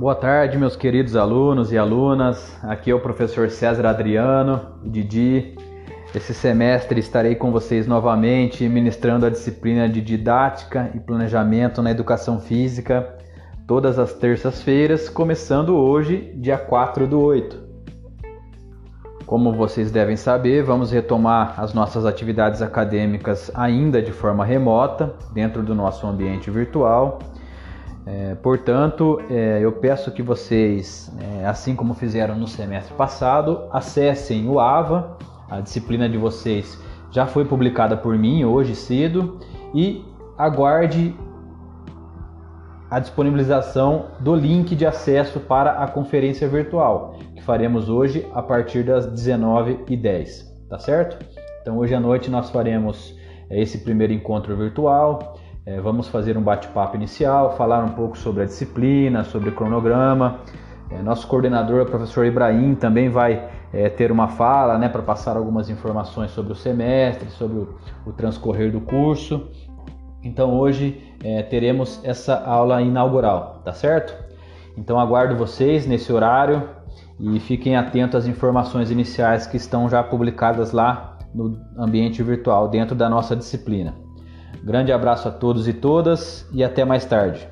Boa tarde, meus queridos alunos e alunas. Aqui é o professor César Adriano, Didi. Esse semestre estarei com vocês novamente ministrando a disciplina de Didática e Planejamento na Educação Física, todas as terças-feiras, começando hoje, dia 4 do 8. Como vocês devem saber, vamos retomar as nossas atividades acadêmicas ainda de forma remota, dentro do nosso ambiente virtual. É, portanto, é, eu peço que vocês, é, assim como fizeram no semestre passado, acessem o AVA, a disciplina de vocês já foi publicada por mim hoje cedo e aguarde a disponibilização do link de acesso para a conferência virtual, que faremos hoje a partir das 19h10, tá certo? Então, hoje à noite nós faremos é, esse primeiro encontro virtual. É, vamos fazer um bate-papo inicial, falar um pouco sobre a disciplina, sobre o cronograma. É, nosso coordenador, o professor Ibrahim, também vai é, ter uma fala né, para passar algumas informações sobre o semestre, sobre o, o transcorrer do curso. Então hoje é, teremos essa aula inaugural, tá certo? Então aguardo vocês nesse horário e fiquem atentos às informações iniciais que estão já publicadas lá no ambiente virtual dentro da nossa disciplina. Grande abraço a todos e todas e até mais tarde.